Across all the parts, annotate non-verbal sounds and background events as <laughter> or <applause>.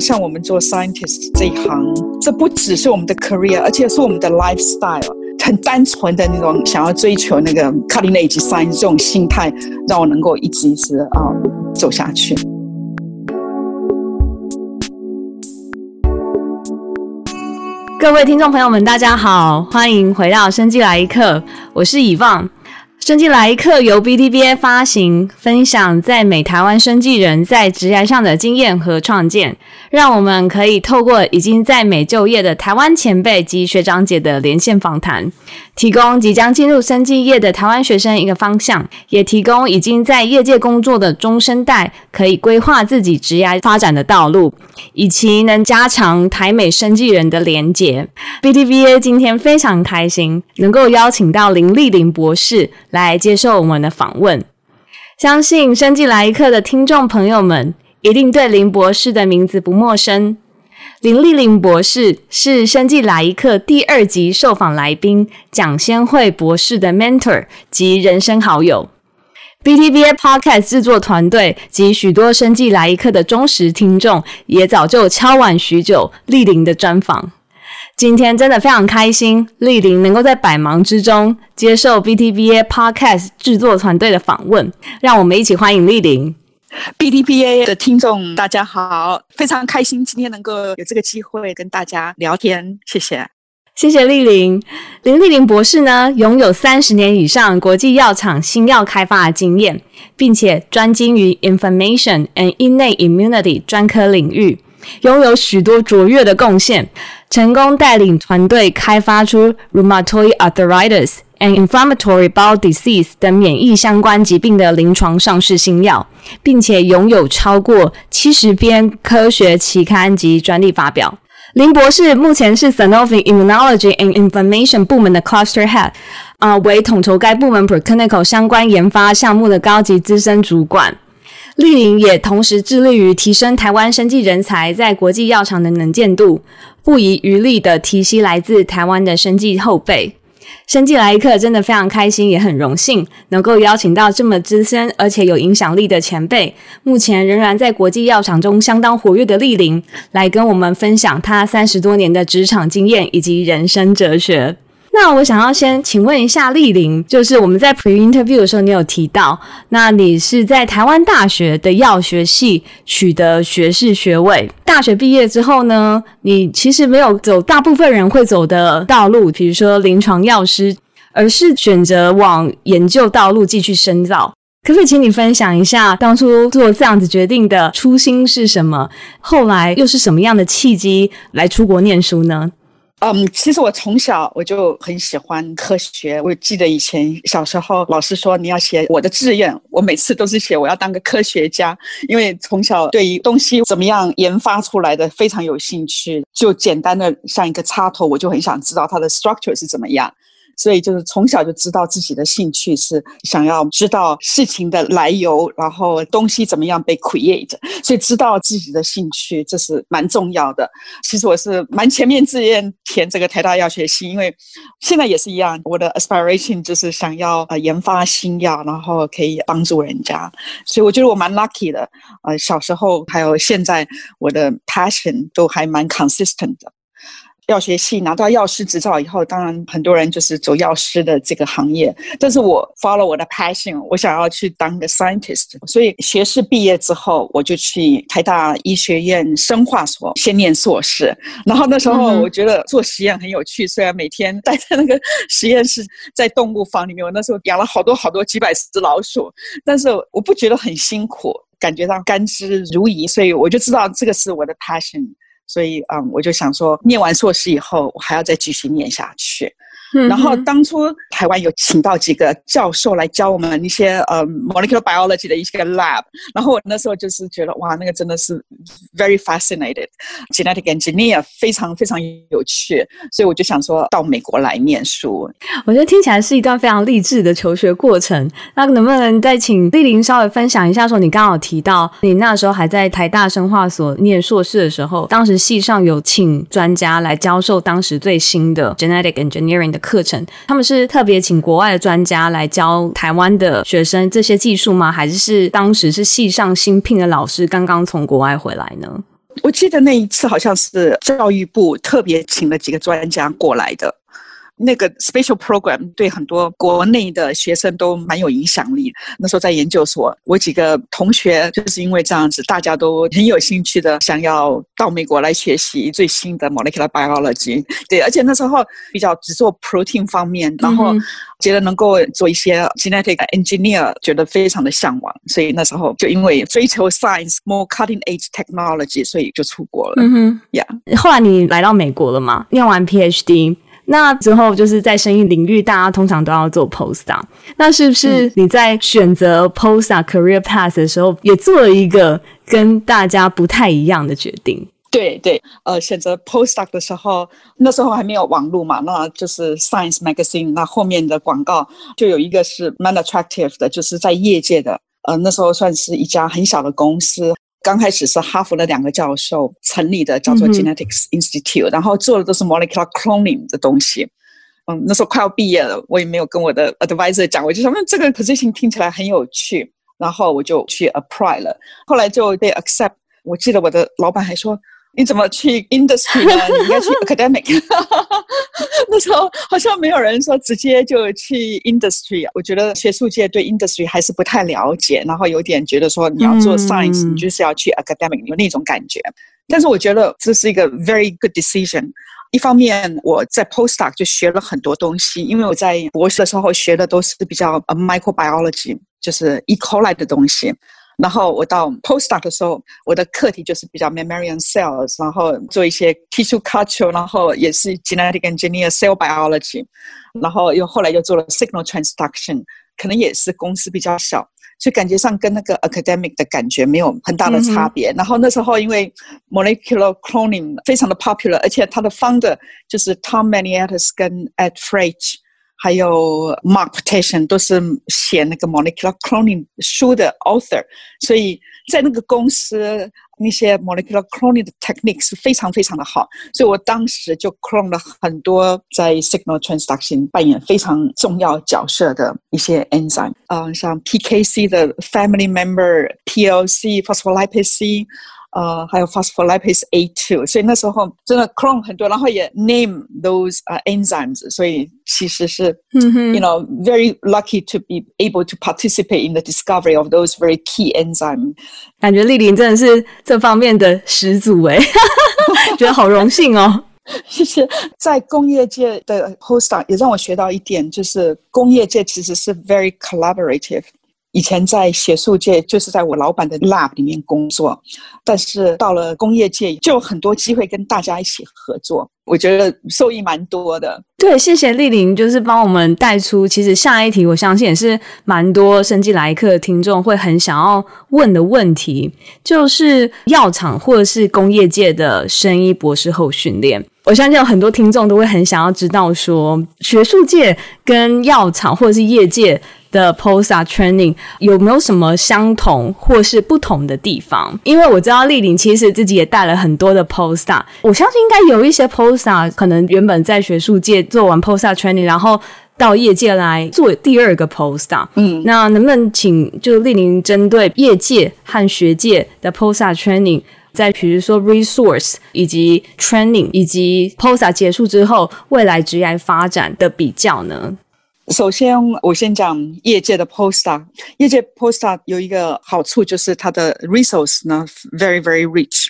像我们做 scientist 这一行，这不只是我们的 career，而且是我们的 lifestyle。很单纯的那种想要追求那个 cutting edge science 这种心态，让我能够一直一直啊、走下去。各位听众朋友们，大家好，欢迎回到生技来一课，我是以望。生计来客由 BTBA 发行，分享在美台湾生技人在职涯上的经验和创建，让我们可以透过已经在美就业的台湾前辈及学长姐的连线访谈，提供即将进入生技业的台湾学生一个方向，也提供已经在业界工作的中生代可以规划自己职涯发展的道路，以及能加强台美生技人的连结。BTBA 今天非常开心能够邀请到林丽玲博士来接受我们的访问，相信生技来一课的听众朋友们一定对林博士的名字不陌生。林丽玲博士是生技来一课第二集受访来宾蒋先惠博士的 mentor 及人生好友，BTBA Podcast 制作团队及许多生技来一课的忠实听众也早就敲碗许久俐霖的专访。今天真的非常开心，俐霖能够在百忙之中接受 BTBA Podcast 制作团队的访问，让我们一起欢迎俐霖。BTBA 的听众大家好，非常开心今天能够有这个机会跟大家聊天，谢谢，谢谢丽玲。林丽玲博士呢，拥有三十年以上国际药厂新药开发的经验，并且专精于 Inflammation and Innate Immunity 专科领域。拥有许多卓越的贡献，成功带领团队开发出 rheumatoid arthritis and inflammatory bowel disease 等免疫相关疾病的临床上市新药，并且拥有超过七十篇科学期刊及专利发表。林博士目前是 Sanofi Immunology and Inflammation 部门的 Cluster Head，啊、为统筹该部门 Preclinical 相关研发项目的高级资深主管。俐霖也同时致力于提升台湾生技人才在国际药厂的能见度，不遗余力地提携来自台湾的生技后辈。生计来一刻真的非常开心，也很荣幸能够邀请到这么资深而且有影响力的前辈，目前仍然在国际药厂中相当活跃的丽玲，来跟我们分享他三十多年的职场经验以及人生哲学。那我想要先请问一下丽玲，就是我们在 pre interview 的时候，你有提到，那你是在台湾大学的药学系取得学士学位。大学毕业之后呢，你其实没有走大部分人会走的道路，比如说临床药师，而是选择往研究道路继续深造。可不可以请你分享一下当初做这样子决定的初心是什么？后来又是什么样的契机来出国念书呢？嗯其实我从小我就很喜欢科学。我记得以前小时候老师说你要写我的志愿，我每次都是写我要当个科学家，因为从小对于东西怎么样研发出来的非常有兴趣。就简单的像一个插头，我就很想知道它的 structure 是怎么样。所以就是从小就知道自己的兴趣是想要知道事情的来由，然后东西怎么样被 create，所以知道自己的兴趣这是蛮重要的。其实我是蛮前面志愿填这个台大药学系，因为现在也是一样，我的 aspiration 就是想要呃研发新药，然后可以帮助人家。所以我觉得我蛮 lucky 的，呃，小时候还有现在我的 passion 都还蛮 consistent 的。药学系拿到药师执照以后，当然很多人就是走药师的这个行业。但是我 follow 我的 passion，我想要去当个 scientist。所以学士毕业之后，我就去台大医学院生化所先念硕士。然后那时候我觉得做实验很有趣，虽然每天待在那个实验室，在动物房里面，我那时候养了好多好多几百只老鼠，但是我不觉得很辛苦，感觉到甘之如饴。所以我就知道这个是我的 passion。所以，嗯，我就想说，念完硕士以后，我还要再继续念下去。然后当初台湾有请到几个教授来教我们一些呃 molecular biology 的一些 lab，然后我那时候就是觉得哇，那个真的是 very fascinated，genetic engineer 非常非常有趣，所以我就想说到美国来念书。我觉得听起来是一段非常励志的求学过程。那能不能再请丽玲稍微分享一下？说你刚好提到你那时候还在台大生化所念硕士的时候，当时系上有请专家来教授当时最新的 genetic engineering 的。课程，他们是特别请国外的专家来教台湾的学生这些技术吗？还是是当时是系上新聘的老师刚刚从国外回来呢？我记得那一次好像是教育部特别请了几个专家过来的。那个 special program 对很多国内的学生都蛮有影响力。那时候在研究所，我几个同学就是因为这样子，大家都很有兴趣的想要到美国来学习最新的 molecular biology。对，而且那时候比较只做 protein 方面，然后觉得能够做一些 genetic engineer，觉得非常的向往。所以那时候就因为追求 science more cutting edge technology，所以就出国了。嗯哼，呀。后来你来到美国了吗？念完 PhD。那之后就是在生意领域，大家通常都要做 postdoc。那是不是你在选择 postdoc career path 的时候，也做了一个跟大家不太一样的决定？对对，呃，选择 postdoc 的时候，那时候还没有网络嘛，那就是 Science Magazine。那后面的广告就有一个是 Man attractive 的，就是在业界的，呃，那时候算是一家很小的公司。刚开始是哈佛的两个教授成立的，叫做 Genetics Institute，、嗯、然后做的都是 molecular cloning 的东西。嗯，那时候快要毕业了，我也没有跟我的 advisor 讲，我就想，那这个 position 听起来很有趣，然后我就去 apply 了。后来就被 accept。我记得我的老板还说。你怎么去 industry 呢？<laughs> 你应该去 academic。<laughs> 那时候好像没有人说直接就去 industry。我觉得学术界对 industry 还是不太了解，然后有点觉得说你要做 science，、嗯、你就是要去 academic，有那种感觉。但是我觉得这是一个 very good decision。一方面我在 postdoc 就学了很多东西，因为我在博士的时候学的都是比较 microbiology，就是 E. coli 的东西。然后我到 postdoc 的时候，我的课题就是比较 mammalian cells，然后做一些 tissue culture，然后也是 genetic engineer cell biology，然后又后来又做了 signal transduction，可能也是公司比较小，所以感觉上跟那个 academic 的感觉没有很大的差别。嗯、然后那时候因为 molecular cloning 非常的 popular，而且它的 founder 就是 Tom Maniatis 跟 Ed Frege 还有 Mark Pteson 都是写那个 molecular cloning 书的 author，所以在那个公司那些 molecular cloning 的 technique 是非常非常的好，所以我当时就 clone 了很多在 signal transduction 扮演非常重要角色的一些 enzyme，嗯，像 PKC 的 family member PLC phospholipase C。呃，还有 phospholipase A2，所以那时候真的 clone 很多，然后也 name those 呃、uh, enzymes，所以其实是、嗯、哼，you know very lucky to be able to participate in the discovery of those very key enzymes。感觉俐霖真的是这方面的始祖哎，觉得好荣幸哦。谢谢。在工业界的 <laughs> <laughs> postdoc 也让我学到一点，就是工业界其实是 very collaborative。 以前在学术界，就是在我老板的 lab 里面工作，但是到了工业界，就有很多机会跟大家一起合作，我觉得受益蛮多的。对，谢谢俐霖，就是帮我们带出，其实下一题，我相信也是蛮多生机来客听众会很想要问的问题，就是药厂或者是工业界的生医博士后训练。我相信有很多听众都会很想要知道说，说学术界跟药厂或者是业界的 postdoc training 有没有什么相同或是不同的地方？因为我知道丽玲其实自己也带了很多的 postdoc，我相信应该有一些 postdoc 可能原本在学术界做完 postdoc training，然后到业界来做第二个 postdoc。嗯，那能不能请就丽玲针对业界和学界的 postdoc training？在比如说 resource 以及 training 以及 postdoc 结束之后，未来职业发展的比较呢？首先，我先讲业界的 postdoc。业界 postdoc 有一个好处，就是它的 resource 呢 very very rich，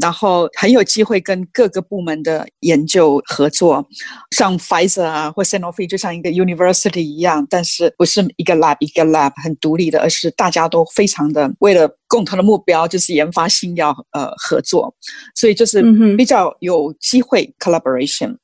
然后很有机会跟各个部门的研究合作，像 Pfizer 啊或 Sanofi 就像一个 university 一样，但是不是一个 lab 一个 lab 很独立的，而是大家都非常的为了共同的目标，就是研发新药呃合作，所以就是比较有机会 collaboration。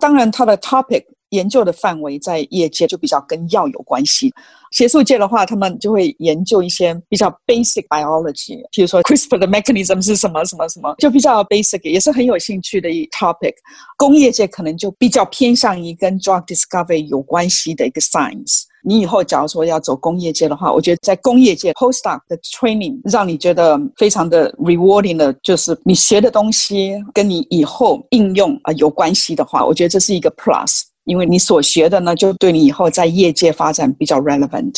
当然，它的 topic。研究的范围在业界就比较跟药有关系，学术界的话，他们就会研究一些比较 basic biology，譬如说 CRISPR 的 mechanism 是什么什么什么，就比较 basic，也是很有兴趣的一 topic。工业界可能就比较偏向于跟 drug discovery 有关系的一个 science。你以后假如说要走工业界的话，我觉得在工业界 postdoc 的 training 让你觉得非常的 rewarding 的，就是你学的东西跟你以后应用啊有关系的话，我觉得这是一个 plus。因为你所学的呢，就对你以后在业界发展比较 relevant，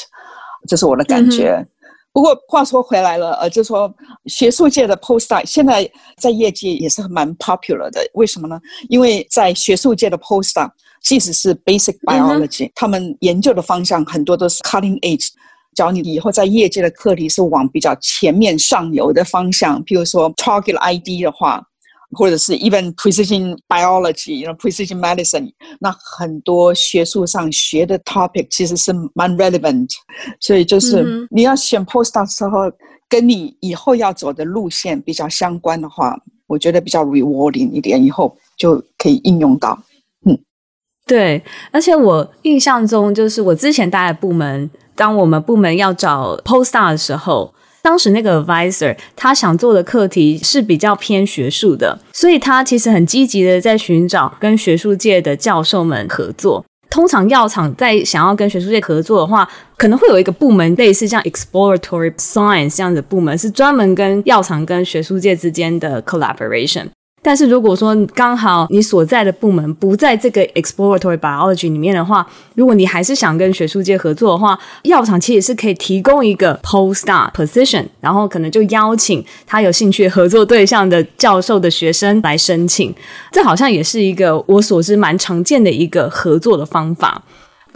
这是我的感觉。嗯、不过话说回来了，呃，就说学术界的 postdoc 现在在业界也是蛮 popular 的。为什么呢？因为在学术界的 postdoc，即使是 basic biology，、嗯、他们研究的方向很多都是 cutting edge。只要你以后在业界的课题是往比较前面上游的方向，譬如说 target ID 的话。或者是 even precision biology，然后 precision medicine，那很多学术上学的 topic 其实是蛮 relevant，所以就是你要选 postdoc 的时候，跟你以后要走的路线比较相关的话，我觉得比较 rewarding 一点，以后就可以应用到。嗯，对，而且我印象中就是我之前待的部门，当我们部门要找 postdoc 的时候。当时那个 advisor 他想做的课题是比较偏学术的，所以他其实很积极的在寻找跟学术界的教授们合作。通常药厂在想要跟学术界合作的话，可能会有一个部门类似像 exploratory science 这样的部门，是专门跟药厂跟学术界之间的 collaboration。但是如果说刚好你所在的部门不在这个 exploratory biology 里面的话，如果你还是想跟学术界合作的话，药厂其实是可以提供一个 postdoc position，然后可能就邀请他有兴趣合作对象的教授的学生来申请。这好像也是一个我所知蛮常见的一个合作的方法。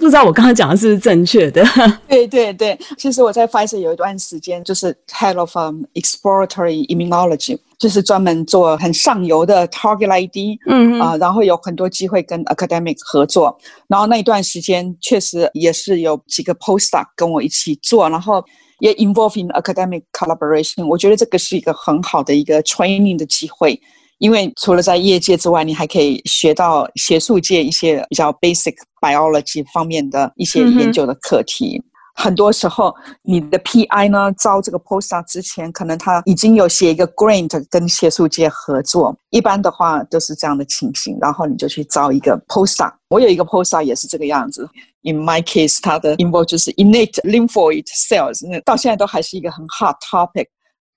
不知道我刚刚讲的是不是正确的？对对对，其实我在 Pfizer 有一段时间就是 head of、um, exploratory immunology。就是专门做很上游的 target ID，嗯啊、呃，然后有很多机会跟 academic 合作，然后那一段时间确实也是有几个 postdoc 跟我一起做，然后也 involve in academic collaboration。我觉得这个是一个很好的一个 training 的机会，因为除了在业界之外，你还可以学到学术界一些比较 basic biology 方面的一些研究的课题。嗯很多时候，你的 PI 呢，招这个 postdoc 之前，可能他已经有写一个 grant 跟学术界合作。一般的话都是这样的情形，然后你就去招一个 postdoc。我有一个 postdoc 也是这个样子。In my case，他的 involve 就是 innate lymphoid cells，那到现在都还是一个很 hot topic。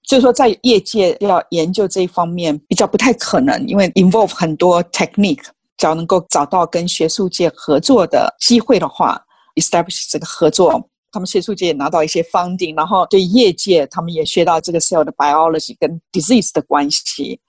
就是说，在业界要研究这一方面比较不太可能，因为 involve 很多 technique。只要能够找到跟学术界合作的机会的话，establish 这个合作。他们学术界也拿到一些 funding，然后对业界他们也学到这个 cell 的 biology 跟 disease 的关系。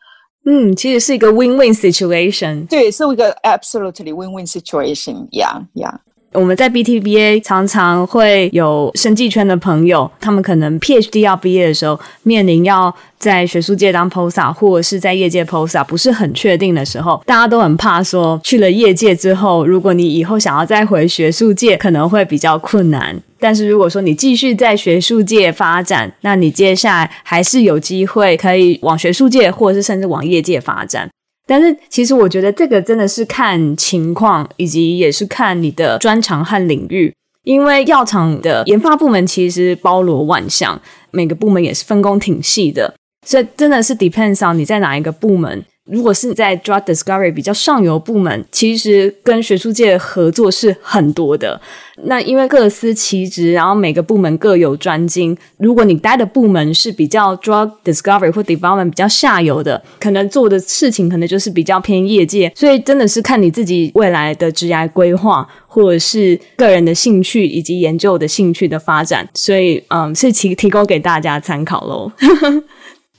嗯，其实是一个 win-win situation。对，是一个 absolutely win-win situation。Yeah, yeah。我们在 BTBA 常常会有生技圈的朋友，他们可能 PhD 要毕业的时候，面临要在学术界当 post 啊或者是在业界 post 啊不是很确定的时候，大家都很怕说去了业界之后，如果你以后想要再回学术界，可能会比较困难。但是如果说你继续在学术界发展，那你接下来还是有机会可以往学术界，或者是甚至往业界发展。但是，其实我觉得这个真的是看情况，以及也是看你的专长和领域。因为药厂的研发部门其实包罗万象，每个部门也是分工挺细的，所以真的是 depends on 你在哪一个部门。如果是在 drug discovery 比较上游部门，其实跟学术界的合作是很多的。那因为各司其职，然后每个部门各有专精。如果你待的部门是比较 drug discovery 或 development 比较下游的，可能做的事情可能就是比较偏业界。所以真的是看你自己未来的职业规划，或者是个人的兴趣以及研究的兴趣的发展。所以，嗯，是提提供给大家参考喽。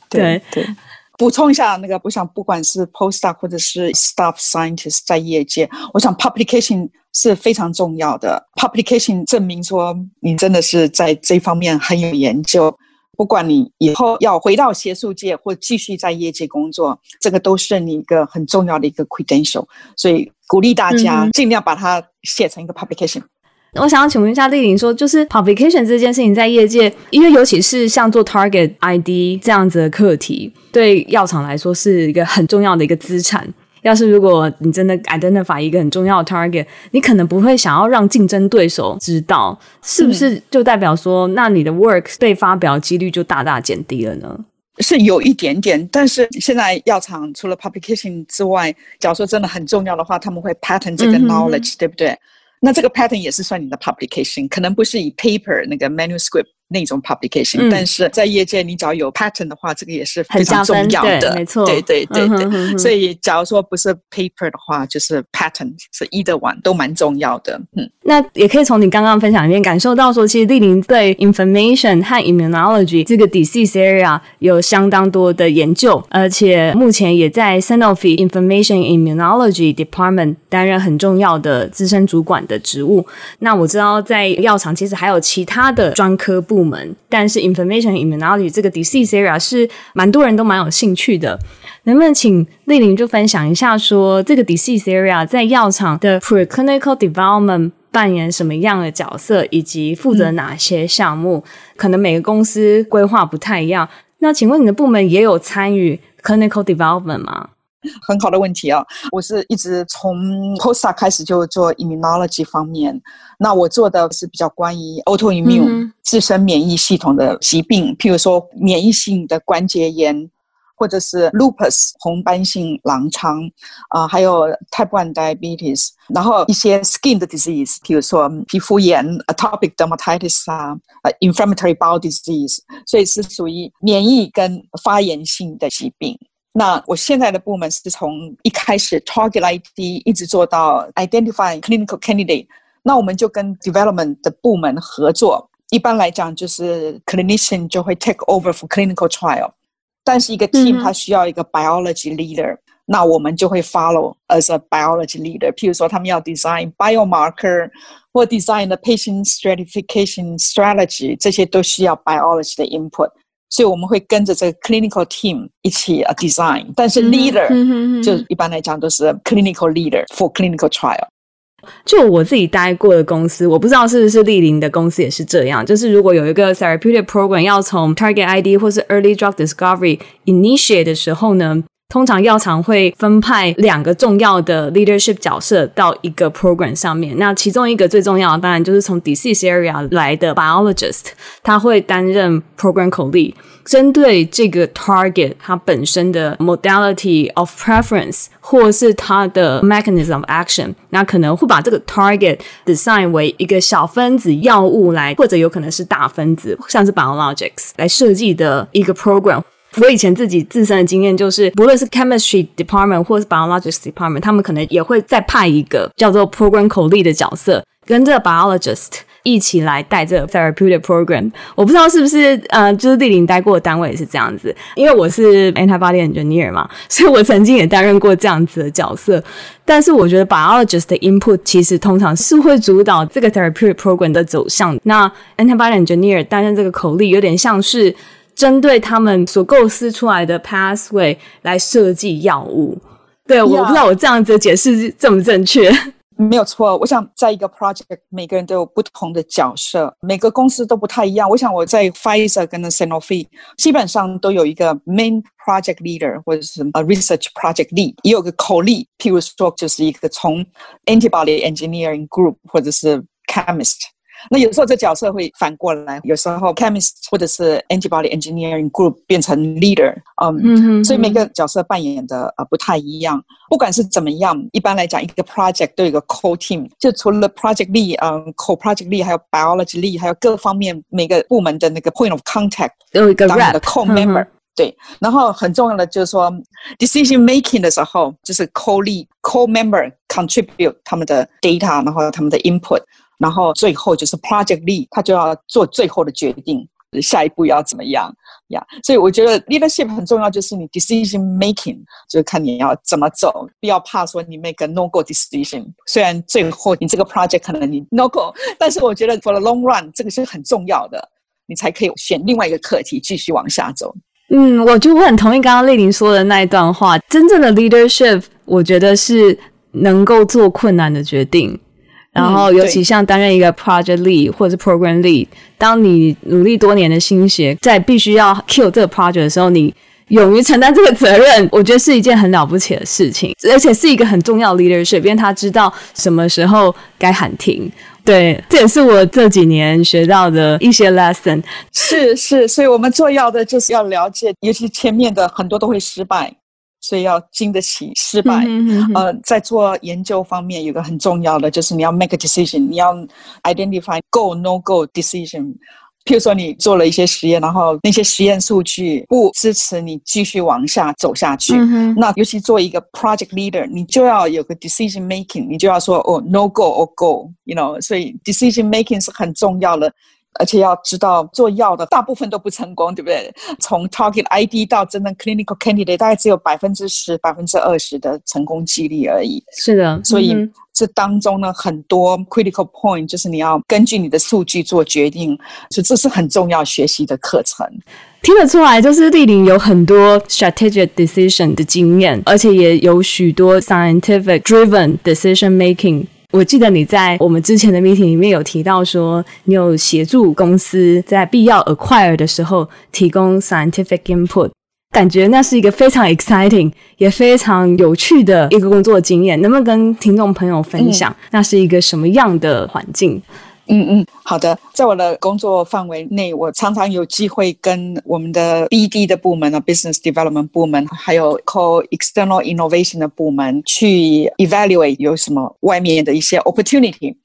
对 <laughs> 对。对补充一下，那个我想，不管是 postdoc 或者是 staff scientist 在业界，我想 publication 是非常重要的。publication 证明说你真的是在这方面很有研究。不管你以后要回到学术界或继续在业界工作，这个都是你一个很重要的一个 credential。所以鼓励大家尽量把它写成一个 publication。嗯我想要请问一下丽玲，说就是 publication 这件事情在业界，因为尤其是像做 target ID 这样子的课题，对药厂来说是一个很重要的一个资产。要是如果你真的 identify 一个很重要的 target，你可能不会想要让竞争对手知道，是不是就代表说，那你的 work 被发表几率就大大减低了呢？是有一点点，但是现在药厂除了 publication 之外，假如说真的很重要的话，他们会 patent 这个 knowledge，对不对？那这个 pattern 也是算你的 publication，可能不是以 paper 那个 manuscript 那种 publication，、嗯、但是在业界，你只要有 patent 的话，这个也是非常重要的，没错，对对对对。嗯、哼哼哼，所以，假如说不是 paper 的话，就是 patent 是 either one 都蛮重要的。嗯，那也可以从你刚刚分享里面感受到说，其实丽玲对 information 和 immunology 这个 disease area 有相当多的研究，而且目前也在 Sanofi Information Immunology Department 担任很重要的资深主管的职务。那我知道在药厂其实还有其他的专科部部门，但是 Information Immunology 这个 disease area 是蛮多人都蛮有兴趣的。能不能请丽玲就分享一下说，这个 disease area 在药厂的 preclinical development 扮演什么样的角色，以及负责哪些项目？可能每个公司规划不太一样。那请问你的部门也有参与 clinical development 吗？很好的问题啊！我是一直从 postdoc 开始就做 immunology 方面。那我做的是比较关于 autoimmune、嗯、自身免疫系统的疾病，譬如说免疫性的关节炎。或者是 lupus 红斑性狼疮啊、呃，还有 type one diabetes，然后一些 skin 的 disease，比如说皮肤炎 atopic dermatitis 啊，呃 inflammatory bowel disease，所以是属于免疫跟发炎性的疾病。那我现在的部门是从一开始 target ID 一直做到 identify clinical candidate，那我们就跟 development 的部门合作，一般来讲就是 clinician 就会 take over for clinical trial。但是一个 team 它需要一个 biology leader，、嗯、那我们就会 follow as a biology leader。譬如说，他们要 design biomarker 或 design the patient stratification strategy，这些都需要 biology 的 input。 所以我们会跟着这个 clinical team 一起 design。但是 leader、嗯、就一般来讲都是 clinical leader for clinical trial。就我自己待过的公司，我不知道是不是丽玲的公司也是这样。就是如果有一个 therapeutic program 要从 target ID 或是 early drug discovery initiate 的时候呢，通常药厂会分派两个重要的 leadership 角色到一个 program 上面。那其中一个最重要的，当然就是从 disease area 来的 biologist，他会担任 program c o l e。针对这个 target 它本身的 modality of preference 或是它的 mechanism of action，那可能会把这个 target design 为一个小分子药物来，或者有可能是大分子，像是 biologics 来设计的一个 program。我以前自己自身的经验就是，不论是 chemistry department 或是 biologics department，他们可能也会再派一个叫做 program co-lead 的角色，跟这个 biologist。一起来带这个 therapeutic program，我不知道是不是呃，就是丽玲待过的单位也是这样子，因为我是 antibody engineer 嘛，所以我曾经也担任过这样子的角色。但是我觉得 biologist 的 input 其实通常是会主导这个 therapeutic program 的走向。那 antibody engineer 担任这个口令，有点像是针对他们所构思出来的 pathway 来设计药物。对.我不知道我这样子的解释正不正确。没有错，我想在一个 project，每个人都有不同的角色，每个公司都不太一样。我想我在 Pfizer 跟 Sanofi 基本上都有一个 main project leader 或者是 a research project lead，也有个 co-lead，譬如说就是一个从 antibody engineering group 或者是 chemist。那有时候这角色会反过来，有时候 chemist 或者是 antibody engineering group 变成 leader，嗯，嗯哼哼，所以每个角色扮演的呃不太一样。不管是怎么样，一般来讲，一个 project 都有一个 core team，就除了 project lead，嗯，core project lead，还有 biology lead，还有各方面每个部门的那个 point of contact 都有一个 rep 的 core member，嗯哼，对。然后很重要的就是说 decision making 的时候，就是 core lead core member contribute 他们的 data，然后他们的 input。 然后最后就是 project lead，他就要做最后的决定，下一步要怎么样呀所以我觉得 leadership 很重要，就是你 decision making，就是看你要怎么走，不要怕说你 make a no go decision。虽然最后你这个 project 可能你 no go，但是我觉得 for the long run 这个是很重要的，你才可以选另外一个课题继续往下走。嗯，我就我很同意刚刚丽玲说的那一段话，真正的 leadership，我觉得是能够做困难的决定。然后，尤其像担任一个 project lead 或者是 program lead，当你努力多年的心血，在必须要 kill 这个 project 的时候，你勇于承担这个责任，<laughs> 我觉得是一件很了不起的事情，而且是一个很重要的 leadership，因为他知道什么时候该喊停。对，这也是我这几年学到的一些 lesson。是是，所以我们做药的就是要了解，尤其前面的很多都会失败。所以要经得起失败。嗯、哼哼呃，在做研究方面，有个很重要的就是你要 make a decision，你要 identify go no go decision。譬如说你做了一些实验，然后那些实验数据不支持你继续往下走下去，嗯、那尤其做一个 project leader，你就要有个 decision making，你就要说哦 no go or go，you know，所以 decision making 是很重要的。而且要知道，做药的大部分都不成功，对不对？从 target ID 到真正 clinical candidate，大概只有百分之十、百分之二十的成功几率而已。是的，所以这当中呢，很多 critical point 就是你要根据你的数据做决定，所以这是很重要学习的课程。听得出来，就是丽玲有很多 strategic decision 的经验，而且也有许多 scientific driven decision making。我记得你在我们之前的 meeting 里面有提到说，你有协助公司在必要 acquire 的时候提供 scientific input，感觉那是一个非常 exciting 也非常有趣的一个工作经验，能不能跟听众朋友分享，嗯、那是一个什么样的环境？嗯嗯，好的。在我的工作范围内，我常常有机会跟我们的 BD 的部门啊，Business Development 部门，还有 Call External Innovation 的部门去 evaluate 有什么外面的一些 opportunity。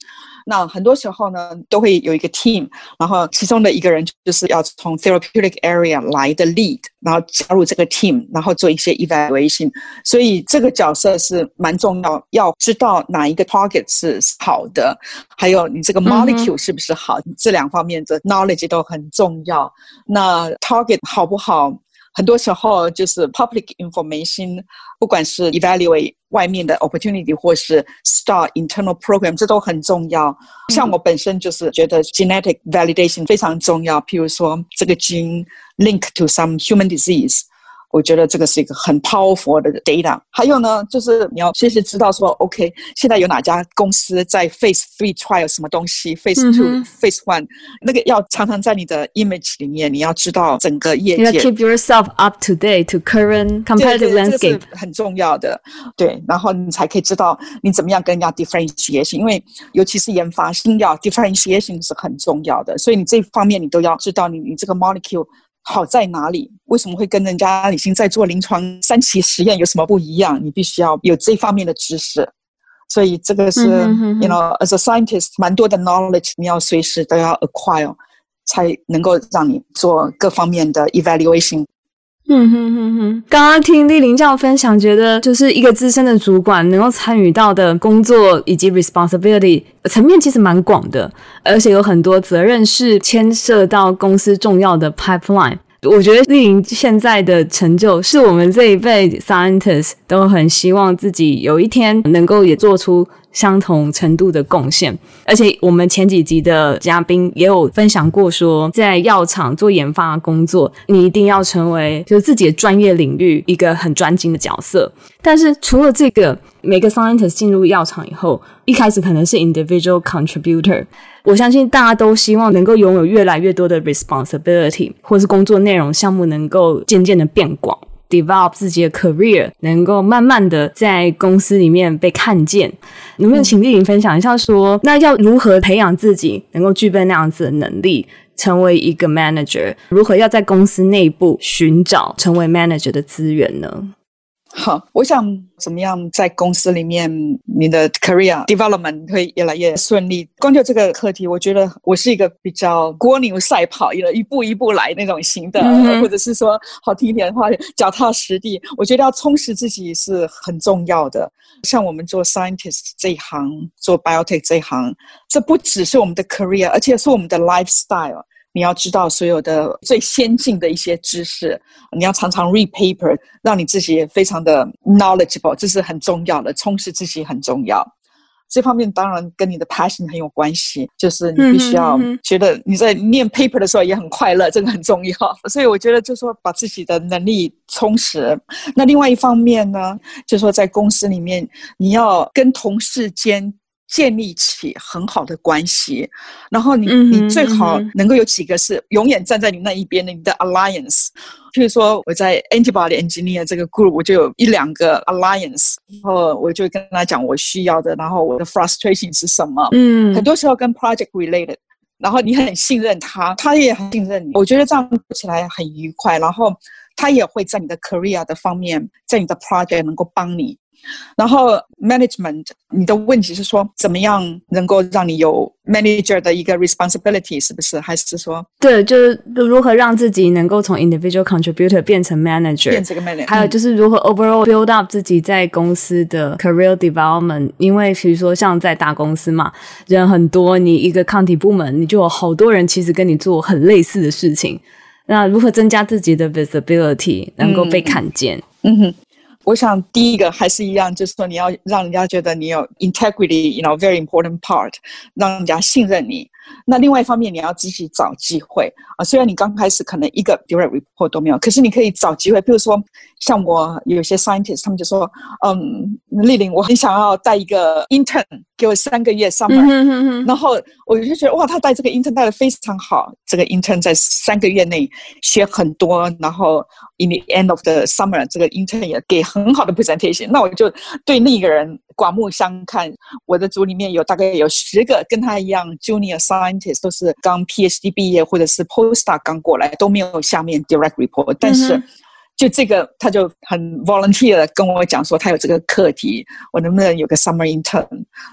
那很多时候呢，都会有一个 team，然后其中的一个人就是要从 therapeutic area 来的 lead，然后加入这个 team，然后做一些 evaluation。所以这个角色是蛮重要，要知道哪一个 target 是好的，还有你这个 molecule 是不是好，嗯、这两方面的 knowledge 都很重要。那 target 好不好？很多时候就是 public information，不管是 evaluate 外面的 opportunity 或是 start internal program，这都很重要。像我本身就是觉得 genetic validation 非常重要，譬如说这个 gene link to some human disease。 我觉得这个是一个很 powerful 的 data。还有呢，就是你要随时知道说，OK，现在有哪家公司在 Phase Three trial 什么东西，Phase Two、嗯、Phase One，那个要常常在你的 image 里面，你要知道整个业界。你要 keep yourself up to date to current competitive landscape，这是很重要的。对，然后你才可以知道你怎么样跟人家 differentiation，因为尤其是研发新药 differentiation 是很重要的，所以你这方面你都要知道你你这个 molecule。好在哪里？为什么会跟人家已经在做临床三期实验有什么不一样？你必须要有这方面的知识，所以这个是、嗯、哼哼哼，you know，as a scientist，蛮多的 knowledge 你要随时都要 acquire，才能够让你做各方面的 evaluation。嗯哼哼哼，刚刚听丽玲这样分享，觉得就是一个资深的主管能够参与到的工作以及 responsibility 层面其实蛮广的，而且有很多责任是牵涉到公司重要的 pipeline。我觉得丽玲现在的成就，是我们这一辈 scientists 都很希望自己有一天能够也做出相同程度的贡献。而且我们前几集的嘉宾也有分享过说，在药厂做研发工作，你一定要成为就是自己的专业领域一个很专精的角色。但是除了这个，每个 scientist 进入药厂以后，一开始可能是 individual contributor。我相信大家都希望能够拥有越来越多的 responsibility，或是工作内容项目能够渐渐的变广，develop 自己的 career，能够慢慢的在公司里面被看见。能不能请丽颖分享一下说，说那要如何培养自己能够具备那样子的能力，成为一个 manager？如何要在公司内部寻找成为 manager 的资源呢？好，我想怎么样在公司里面，你的 career development 会越来越顺利。光就这个课题，我觉得我是一个比较蜗牛赛跑，一步一步来那种型的，嗯、或者是说好听一点的话，脚踏实地。我觉得要充实自己是很重要的。像我们做 scientist 这一行，做 biotech 这一行，这不只是我们的 career，而且是我们的 lifestyle。你要知道所有的最先进的一些知识，你要常常 read paper，让你自己也非常的 knowledgeable，这是很重要的，充实自己很重要。这方面当然跟你的 passion 很有关系，就是你必须要觉得你在念 paper 的时候也很快乐，这个很重要。所以我觉得就是说把自己的能力充实。那另外一方面呢，就是说在公司里面你要跟同事间。建立起很好的关系，然后你你最好能够有几个是永远站在你那一边的，你的 alliance。譬如说我在 antibody engineer 这个 group，我就有一两个 alliance，然后我就跟他讲我需要的，然后我的 frustration 是什么。嗯，很多时候跟 project related，然后你很信任他，他也很信任你。我觉得这样起来很愉快，然后。他也会在你的 career 的方面，在你的 project 能够帮你。然后 management，你的问题是说怎么样能够让你有 manager 的一个 responsibility，是不是？还是说对，就是如何让自己能够从 individual contributor 变成 manager，变成个 manager，还有就是如何 overall build up 自己在公司的 career development。因为比如说像在大公司嘛，人很多，你一个抗体部门，你就有好多人其实跟你做很类似的事情。那如何增加自己的 visibility，能够被看见？嗯，嗯哼。我想第一个还是一样，就是说你要让人家觉得你有 integrity，you know very important part，让人家信任你。那另外一方面，你要自己找机会啊。虽然你刚开始可能一个 direct report 都没有，可是你可以找机会。比如说，像我有些 scientist，他们就说：“嗯，丽玲，我很想要带一个 intern，给我三个月 summer。嗯”然后我就觉得哇，他带这个 intern 带的非常好。这个 intern 在三个月内学很多，然后 in the end of the summer，这个 intern 也给很好的 presentation。那我就对那个人刮目相看。我的组里面有大概有十个跟他一样 junior scientist，都是刚 PhD 毕业或者是 postdoc 刚过来，都没有下面 direct report。但是就这个，他就很 volunteer 的跟我讲说，他有这个课题，我能不能有个 summer intern？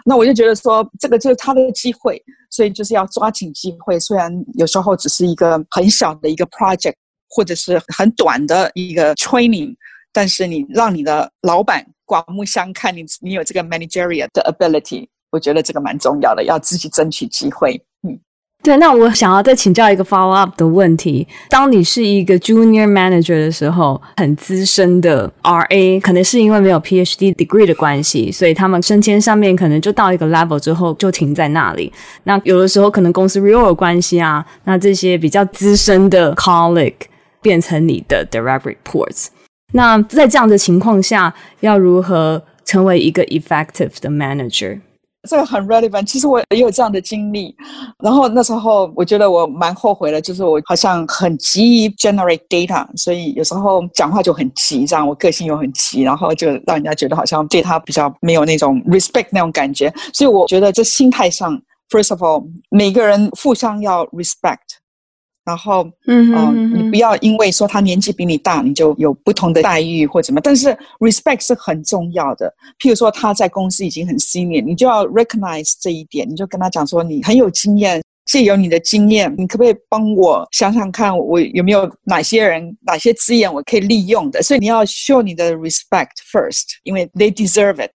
那我就觉得说，这个就是他的机会，所以就是要抓紧机会。虽然有时候只是一个很小的一个 project，或者是很短的一个 training，但是你让你的老板刮目相看，你你有这个 managerial 的 ability。我觉得这个蛮重要的，要自己争取机会。嗯，对。那我想要再请教一个 follow up 的问题：当你是一个 junior manager 的时候，很资深的 RA，可能是因为没有 PhD degree 的关系，所以他们升迁上面可能就到一个 level 之后就停在那里。那有的时候可能公司 real 关系啊，那这些比较资深的 colleague 变成你的 direct reports。那在这样的情况下，要如何成为一个 effective 的 manager？这个很 relevant，其实我也有这样的经历，然后那时候我觉得我蛮后悔的，就是我好像很急于 generate data，所以有时候讲话就很急，这样我个性又很急，然后就让人家觉得好像对他比较没有那种 respect 那种感觉，所以我觉得这心态上，first of all，每个人互相要 respect。然后，嗯、你不要因为说他年纪比你大，你就有不同的待遇或怎么。但是 respect 是很重要的。譬如说他在公司已经很 senior，你就要 recognize 这一点，你就跟他讲说你很有经验，借由你的经验，你可不可以帮我想想看，我有没有哪些人、哪些资源我可以利用的？所以你要 show 你的 respect first，因为 they deserve it。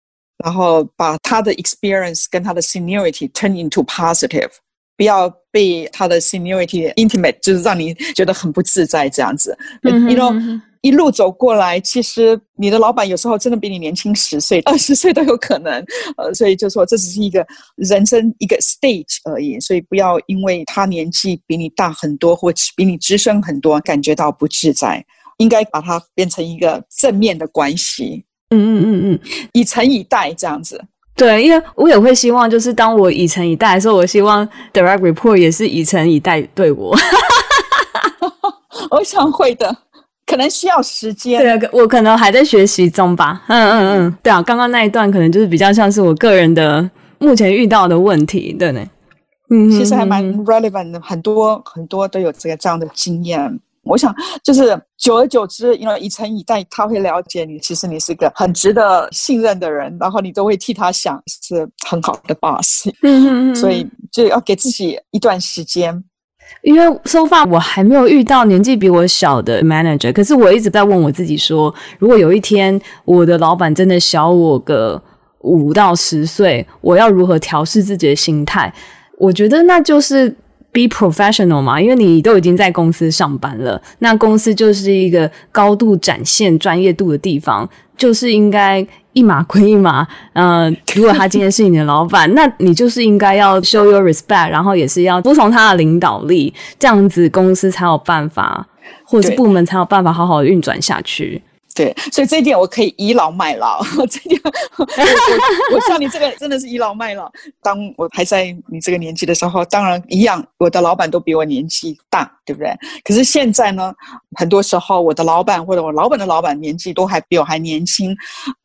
然后把他的 experience 跟他的 seniority turn into positive。不要被他的 seniority intimate，就是让你觉得很不自在这样子。你 you know 一路走过来，其实你的老板有时候真的比你年轻十岁、<laughs> 二十岁都有可能。呃，所以就说这只是一个人生一个 stage 而已，所以不要因为他年纪比你大很多，或比你资深很多，感觉到不自在。应该把它变成一个正面的关系。嗯嗯嗯嗯，以诚以待这样子。对，因为我也会希望，就是当我以诚以待的时候，我希望 direct report 也是以诚以待对我。<laughs> 我想会的，可能需要时间。对啊，我可能还在学习中吧。嗯嗯嗯，对啊，刚刚那一段可能就是比较像是我个人的目前遇到的问题，对呢。嗯，其实还蛮 relevant 的，很多很多都有这个这样的经验。我想，就是久而久之，因为以诚以待，他会了解你。其实你是个很值得信任的人，然后你都会替他想，是很好的 boss。嗯嗯嗯。所以就要给自己一段时间。因为 so far 我还没有遇到年纪比我小的 manager，可是我一直在问我自己说，如果有一天我的老板真的小我个五到十岁，我要如何调试自己的心态？我觉得那就是。Be professional 嘛，因为你都已经在公司上班了，那公司就是一个高度展现专业度的地方，就是应该一码归一码。嗯、呃，如果他今天是你的老板，那你就是应该要 show your respect，然后也是要服从他的领导力，这样子公司才有办法，或者是部门才有办法好好运转下去。对，所以这一点我可以倚老卖老。<laughs> 这点我，我，<laughs> 我像你这个真的是倚老卖老。当我还在你这个年纪的时候，当然一样，我的老板都比我年纪大，对不对？可是现在呢，很多时候我的老板或者我老板的老板年纪都还比我还年轻。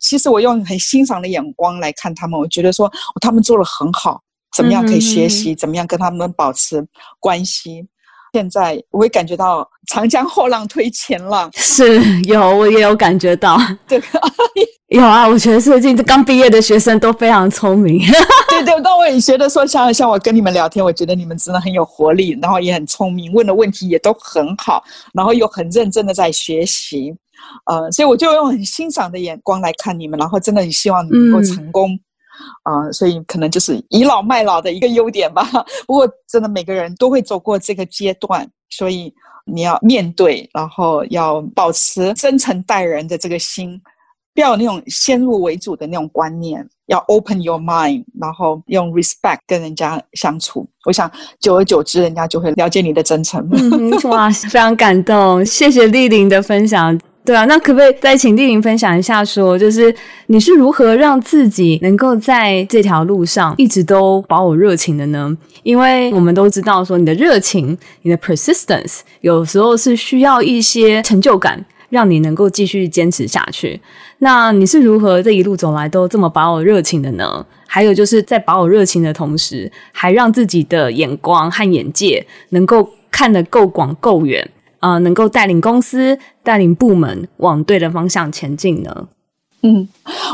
其实我用很欣赏的眼光来看他们，我觉得说他们做的很好，怎么样可以学习，怎么样跟他们保持关系。现在我会感觉到长江后浪推前浪，是有，我也有感觉到。<laughs> 对，<laughs> 有啊，我觉得最近这刚毕业的学生都非常聪明。对 <laughs> 对，那我也觉得说，像像我跟你们聊天，我觉得你们真的很有活力，然后也很聪明，问的问题也都很好，然后又很认真的在学习。呃，所以我就用很欣赏的眼光来看你们，然后真的很希望你们能够成功。啊、所以可能就是倚老卖老的一个优点吧。<laughs> 不过真的每个人都会走过这个阶段，所以你要面对，然后要保持真诚待人的这个心，不要有那种先入为主的那种观念，要 open your mind，然后用 respect 跟人家相处。我想久而久之，人家就会了解你的真诚。嗯、哇，非常感动，谢谢丽玲的分享。对啊，那可不可以再请俐霖分享一下说，说就是你是如何让自己能够在这条路上一直都保有热情的呢？因为我们都知道说，你的热情、你的 persistence 有时候是需要一些成就感，让你能够继续坚持下去。那你是如何这一路走来都这么保有热情的呢？还有就是在保有热情的同时，还让自己的眼光和眼界能够看得够广够远。呃，能够带领公司、带领部门往对的方向前进呢？嗯，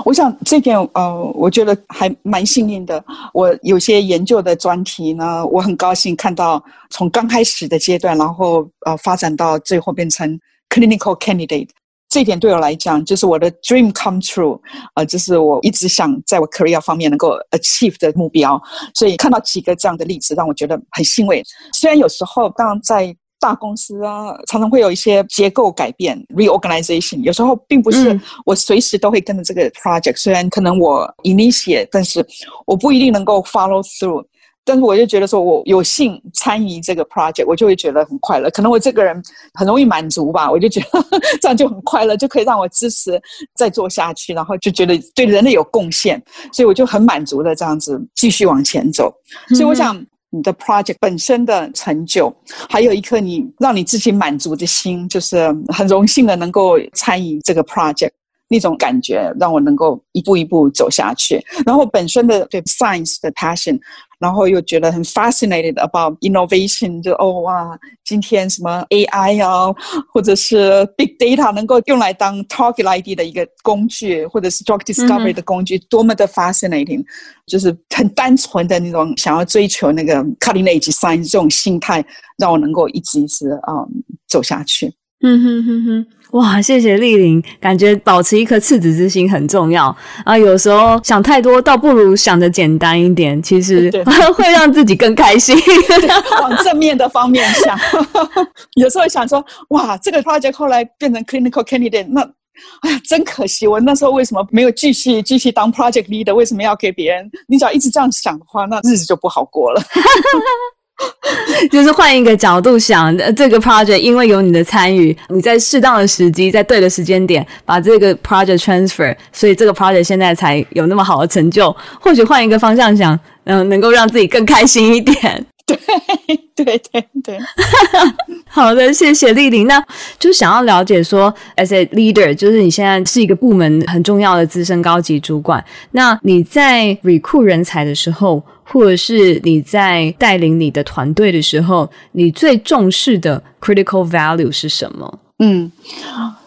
我想这点呃，我觉得还蛮幸运的。我有些研究的专题呢，我很高兴看到从刚开始的阶段，然后呃发展到最后变成 clinical candidate，这点对我来讲就是我的 dream come true，呃，就是我一直想在我 career 方面能够 achieve 的目标。所以看到几个这样的例子，让我觉得很欣慰。虽然有时候当在大公司啊，常常会有一些结构改变 （reorganization）。有时候并不是我随时都会跟着这个 project，、嗯、虽然可能我 initiate，但是我不一定能够 follow through。但是我就觉得说，我有幸参与这个 project，我就会觉得很快乐。可能我这个人很容易满足吧，我就觉得 <laughs> 这样就很快乐，就可以让我支持再做下去，然后就觉得对人类有贡献，所以我就很满足的这样子继续往前走。所以我想。你的 project 本身的成就，还有一颗你让你自己满足的心，就是很荣幸的能够参与这个 project。那种感觉让我能够一步一步走下去，然后本身的对 science 的 passion，然后又觉得很 fascinated about innovation，就哦哇，今天什么 AI 啊，或者是 big data 能够用来当 target ID 的一个工具，或者是 drug discovery 的工具，嗯、多么的 fascinating，就是很单纯的那种想要追求那个 cutting edge science 这种心态，让我能够一直一直啊、嗯、走下去。嗯哼哼哼，哇，谢谢丽玲，感觉保持一颗赤子之心很重要啊。有时候想太多，倒不如想的简单一点，其实 <laughs> 会让自己更开心。<laughs> 往正面的方面想，<laughs> 有时候想说，哇，这个 project 后来变成 clinical candidate，那哎呀，真可惜，我那时候为什么没有继续继续当 project leader？为什么要给别人？你只要一直这样想的话，那日子就不好过了。<laughs> 就是换一个角度想，这个 project 因为有你的参与，你在适当的时机，在对的时间点把这个 project transfer，所以这个 project 现在才有那么好的成就。或许换一个方向想，嗯，能够让自己更开心一点。对对对对，<laughs> <laughs> 好的，谢谢丽玲。那就想要了解说，as a leader，就是你现在是一个部门很重要的资深高级主管，那你在 recruit 人才的时候，或者是你在带领你的团队的时候，你最重视的 critical value 是什么？嗯，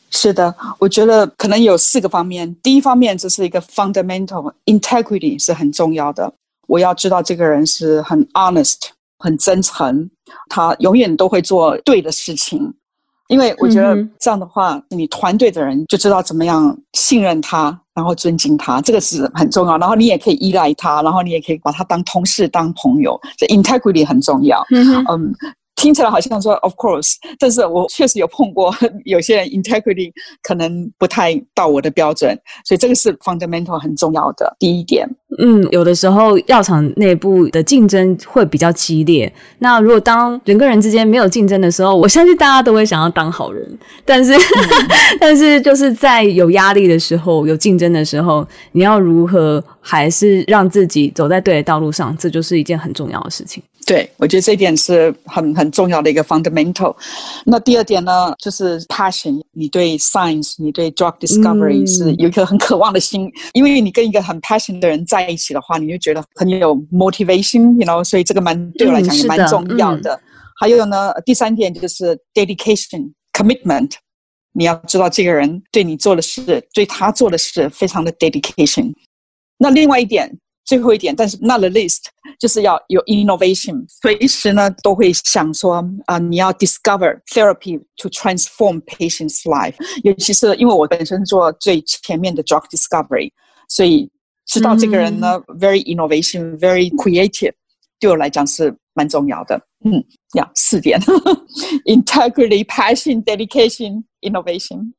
是的，我觉得可能有四个方面。第一方面，这是一个 fundamental integrity 是很重要的。我要知道这个人是很 honest。很真诚，他永远都会做对的事情，因为我觉得这样的话，嗯、你团队的人就知道怎么样信任他，然后尊敬他，这个是很重要。然后你也可以依赖他，然后你也可以把他当同事、当朋友，这 integrity 很重要。嗯。Um, 听起来好像说 of course，但是我确实有碰过 <laughs> 有些人 integrity 可能不太到我的标准，所以这个是 fundamental 很重要的第一点。嗯，有的时候药厂内部的竞争会比较激烈，那如果当人跟人之间没有竞争的时候，我相信大家都会想要当好人。但是，嗯、<laughs> 但是就是在有压力的时候、有竞争的时候，你要如何还是让自己走在对的道路上，这就是一件很重要的事情。对，我觉得这一点是很很重要的一个 fundamental。那第二点呢，就是 passion，你对 science，你对 drug discovery 是有一颗很渴望的心，嗯、因为你跟一个很 passion 的人在一起的话，你就觉得很有 motivation，you know，所以这个蛮对我来讲也蛮重要的。 还有呢，第三点就是 dedication commitment，你要知道这个人对你做的事，对他做的事非常的 dedication。那另外一点，最后一点，但是 not the least，就是要有 innovation，随时呢都会想说啊、呃，你要 discover therapy to transform patients' life。尤其是因为我本身做最前面的 drug discovery，所以 知道这个人呢、嗯、very innovation，very creative，对我来讲是蛮重要的。嗯，呀，四点：integrity、passion、dedication、innovation。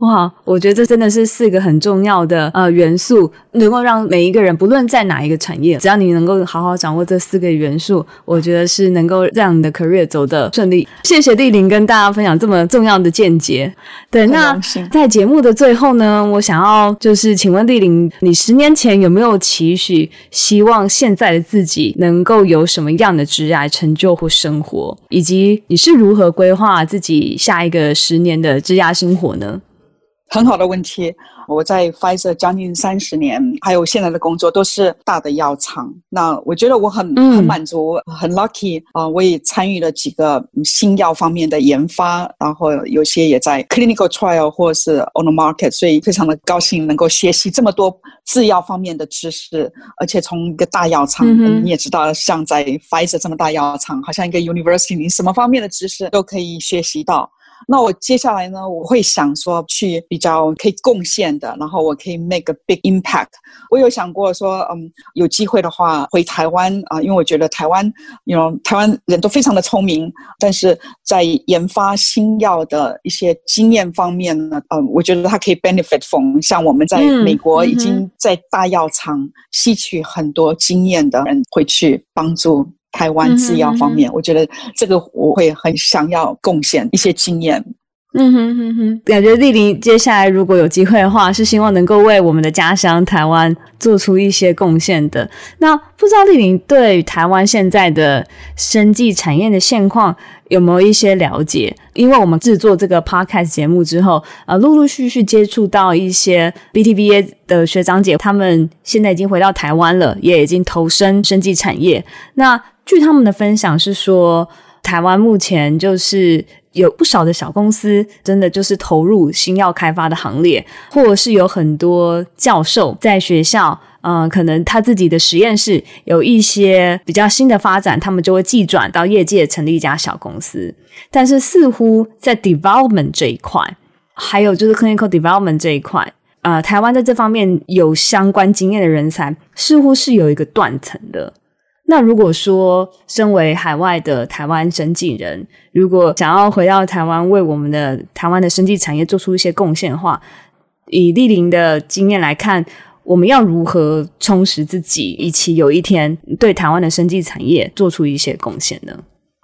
哇，我觉得这真的是四个很重要的呃元素，能够让每一个人不论在哪一个产业，只要你能够好好掌握这四个元素，我觉得是能够让你的 career 走得顺利。谢谢丽玲跟大家分享这么重要的见解。对，那在节目的最后呢，我想要就是请问丽玲，你十年前有没有期许，希望现在的自己能够有什么样的职业成就或生活，以及你是如何规划自己下一个十年的职业生活呢？很好的问题。我在 Pfizer 将近三十年，还有现在的工作都是大的药厂。那我觉得我很很满足，很 lucky 啊！我也参与了几个新药方面的研发，然后有些也在 clinical trial 或是 on the market，所以非常的高兴能够学习这么多制药方面的知识。而且从一个大药厂，嗯、你也知道，像在 Pfizer 这么大药厂，好像一个 university，你什么方面的知识都可以学习到。那我接下来呢，我会想说去比较可以贡献的，然后我可以 make a big impact。我有想过说，嗯，有机会的话回台湾啊，因为我觉得台湾，you know，台湾人都非常的聪明，但是在研发新药的一些经验方面呢，嗯，我觉得它可以 benefit from 像我们在美国已经在大药厂吸取很多经验的人回去帮助。台湾制药方面，嗯哼嗯哼，我觉得这个我会很想要贡献一些经验。嗯哼哼哼，感觉俐霖接下来如果有机会的话，是希望能够为我们的家乡台湾做出一些贡献的。那不知道俐霖对台湾现在的生技产业的现况有没有一些了解？因为我们制作这个 podcast 节目之后，呃，陆陆续续接触到一些 BTBA 的学长姐，他们现在已经回到台湾了，也已经投身生技产业。那据他们的分享是说，台湾目前就是有不少的小公司，真的就是投入新药开发的行列，或者是有很多教授在学校，嗯、可能他自己的实验室有一些比较新的发展，他们就会技转到业界成立一家小公司。但是似乎在 development 这一块，还有就是 clinical development 这一块，呃，台湾在这方面有相关经验的人才，似乎是有一个断层的。那如果说，身为海外的台湾生计人，如果想要回到台湾，为我们的台湾的生计产业做出一些贡献的话，以丽玲的经验来看，我们要如何充实自己，以期有一天对台湾的生计产业做出一些贡献呢？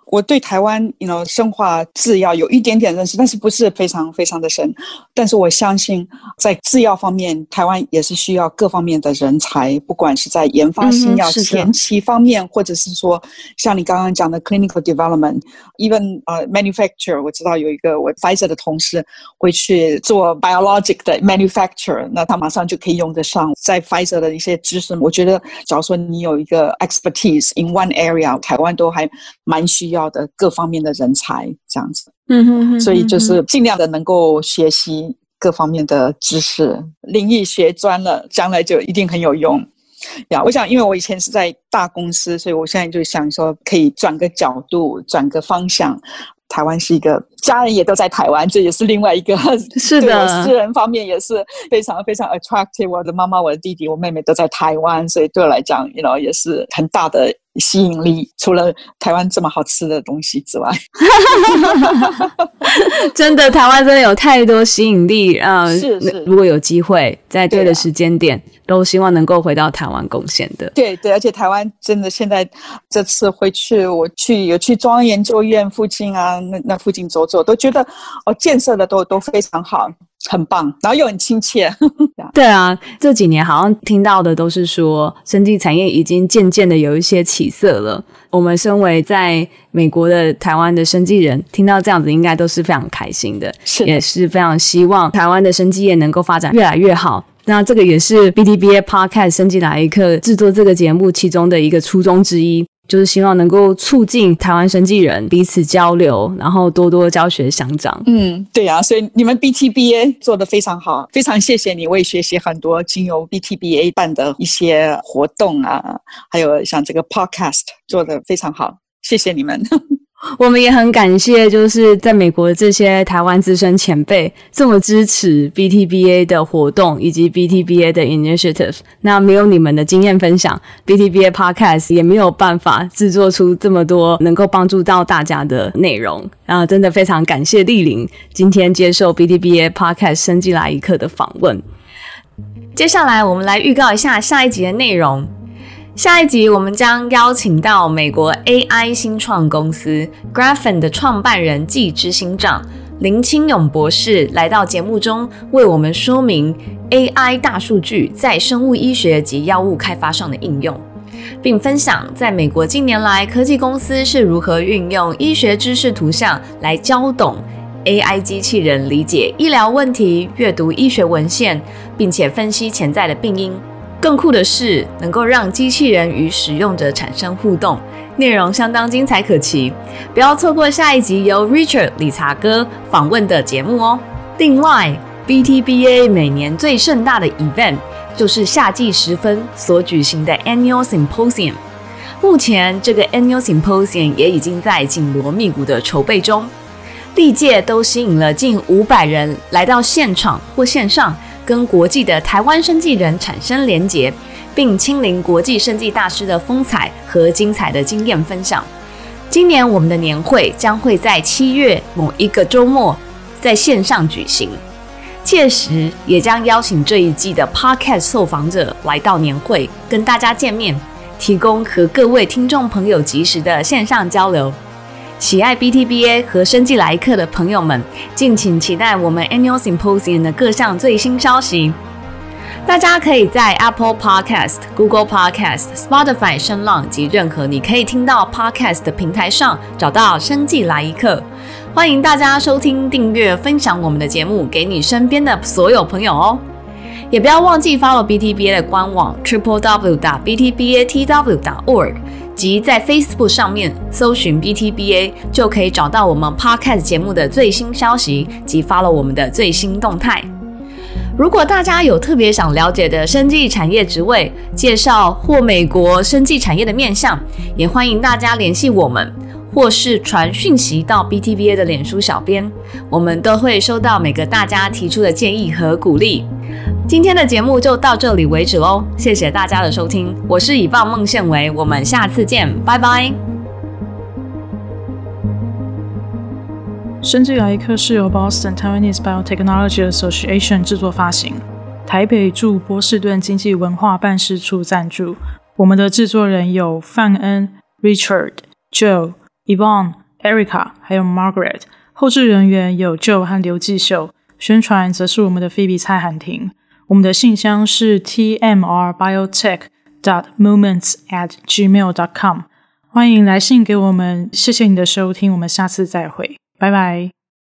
我对台湾，you know，生化制药有一点点认识，但是不是非常非常的深。但是我相信，在制药方面，台湾也是需要各方面的人才，不管是在研发新药前期方面，嗯、或者是说像你刚刚讲的 clinical development，even 呃、uh, manufacture。我知道有一个我 Pfizer 的同事会去做 biologic 的 manufacture，那他马上就可以用得上在 Pfizer 的一些知识。我觉得，假如说你有一个 expertise in one area，台湾都还蛮需要。要的各方面的人才这样子，嗯哼哼，所以就是尽量的能够学习各方面的知识，领域学专了，将来就一定很有用。呀，我想，因为我以前是在大公司，所以我现在就想说，可以转个角度，转个方向。台湾是一个家人也都在台湾，这也是另外一个 <laughs> 是的，私人方面也是非常非常 attractive。我的妈妈、我的弟弟、我妹妹都在台湾，所以对我来讲，you know，也是很大的。吸引力，除了台湾这么好吃的东西之外，<laughs> <laughs> 真的台湾真的有太多吸引力啊！是是，如果有机会在对的时间点，啊、都希望能够回到台湾贡献的。对对，而且台湾真的现在这次回去，我去有去中央研究院附近啊，那那附近走走，都觉得哦，建设的都都非常好。很棒，然后又很亲切。<laughs> 对啊，这几年好像听到的都是说，生技产业已经渐渐的有一些起色了。我们身为在美国的台湾的生技人，听到这样子应该都是非常开心的，是的也是非常希望台湾的生技业能够发展越来越好。那这个也是 BTBA Podcast 生技来一课制作这个节目其中的一个初衷之一。就是希望能够促进台湾生技人彼此交流，然后多多教学相长。嗯，对呀，所以你们 BTBA 做的非常好，非常谢谢你，我也学习很多经由 BTBA 办的一些活动啊，还有像这个 Podcast 做的非常好，谢谢你们。我们也很感谢，就是在美国的这些台湾资深前辈这么支持 BTBA 的活动以及 BTBA 的 initiative。那没有你们的经验分享，BTBA Podcast 也没有办法制作出这么多能够帮助到大家的内容。然后真的非常感谢莅临今天接受 BTBA Podcast 生技来一课的访问。接下来我们来预告一下下一集的内容。下一集我们将邀请到美国 AI 新创公司 Graphen 的创办人暨执行长林清勇博士来到节目中，为我们说明 AI 大数据在生物医学及药物开发上的应用，并分享在美国近年来科技公司是如何运用医学知识图像来教懂 AI 机器人理解医疗问题、阅读医学文献，并且分析潜在的病因。更酷的是，能够让机器人与使用者产生互动，内容相当精彩可期，不要错过下一集由 Richard 理查哥访问的节目哦。另外，BTBA 每年最盛大的 event 就是夏季时分所举行的 Annual Symposium。目前，这个 Annual Symposium 也已经在紧锣密鼓的筹备中，历届都吸引了近五百人来到现场或线上。跟国际的台湾生技人产生连结，并亲临国际生技大师的风采和精彩的经验分享。今年我们的年会将会在七月某一个周末在线上举行，届时也将邀请这一季的 Podcast 受访者来到年会跟大家见面，提供和各位听众朋友及时的线上交流。喜爱 BTBA 和生技来客的朋友们，敬请期待我们 Annual Symposium 的各项最新消息。大家可以在 Apple Podcast、Google Podcast、Spotify、声浪及任何你可以听到 Podcast 的平台上找到生技来一课。欢迎大家收听、订阅、分享我们的节目给你身边的所有朋友哦。也不要忘记 follow BTBA 的官网 triple w 打 btbatw 打 org。及在 Facebook 上面搜寻 BTBA，就可以找到我们 Podcast 节目的最新消息及发了我们的最新动态。如果大家有特别想了解的生技产业职位介绍或美国生技产业的面向，也欢迎大家联系我们，或是传讯息到 BTBA 的脸书小编，我们都会收到每个大家提出的建议和鼓励。今天的节目就到这里为止喽，谢谢大家的收听，我是以棒孟宪维，我们下次见，拜拜。生技来一课是由 Boston Taiwanese Biotechnology Association 制作发行，台北驻波士顿经济文化办事处赞助。我们的制作人有范恩、Richard、Joe、Yvonne、Erica，还有 Margaret。后制人员有 Joe 和刘继秀，宣传则是我们的菲比蔡涵婷。我们的信箱是 t m r biotech dot moments at gmail dot com，欢迎来信给我们。谢谢你的收听，我们下次再会，拜拜。